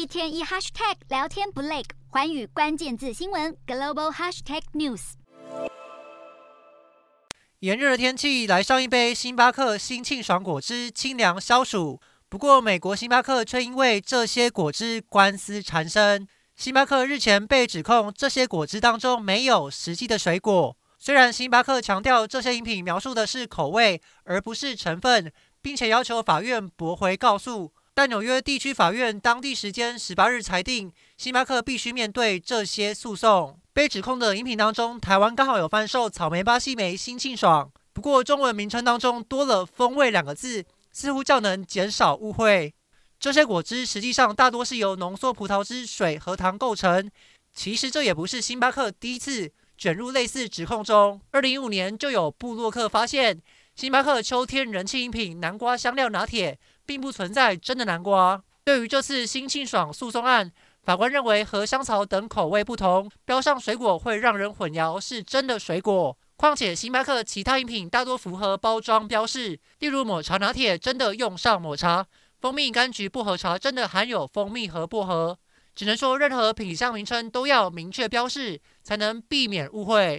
一天一 hashtag 聊天不累，环宇关键字新闻 global hashtag news。炎热的天气，来上一杯星巴克新沁爽果汁，清凉消暑。不过，美国星巴克却因为这些果汁官司缠身。星巴克日前被指控这些果汁当中没有实际的水果。虽然星巴克强调这些饮品描述的是口味，而不是成分，并且要求法院驳回告诉，但纽约地区法院当地时间十八日裁定，星巴克必须面对这些诉讼。被指控的饮品当中，台湾刚好有贩售草莓巴西莓新庆爽，不过中文名称当中多了“风味”两个字，似乎较能减少误会。这些果汁实际上大多是由浓缩葡萄汁、水和糖构成。其实这也不是星巴克第一次卷入类似指控中。二零一五年就有布洛克发现，星巴克秋天人气饮品南瓜香料拿铁并不存在真的南瓜。对于这次新庆爽诉讼案，法官认为和香草等口味不同，标上水果会让人混淆是真的水果。况且星巴克其他饮品大多符合包装标示，例如抹茶拿铁真的用上抹茶，蜂蜜柑橘薄荷茶真的含有蜂蜜和薄荷。只能说任何品项名称都要明确标示，才能避免误会。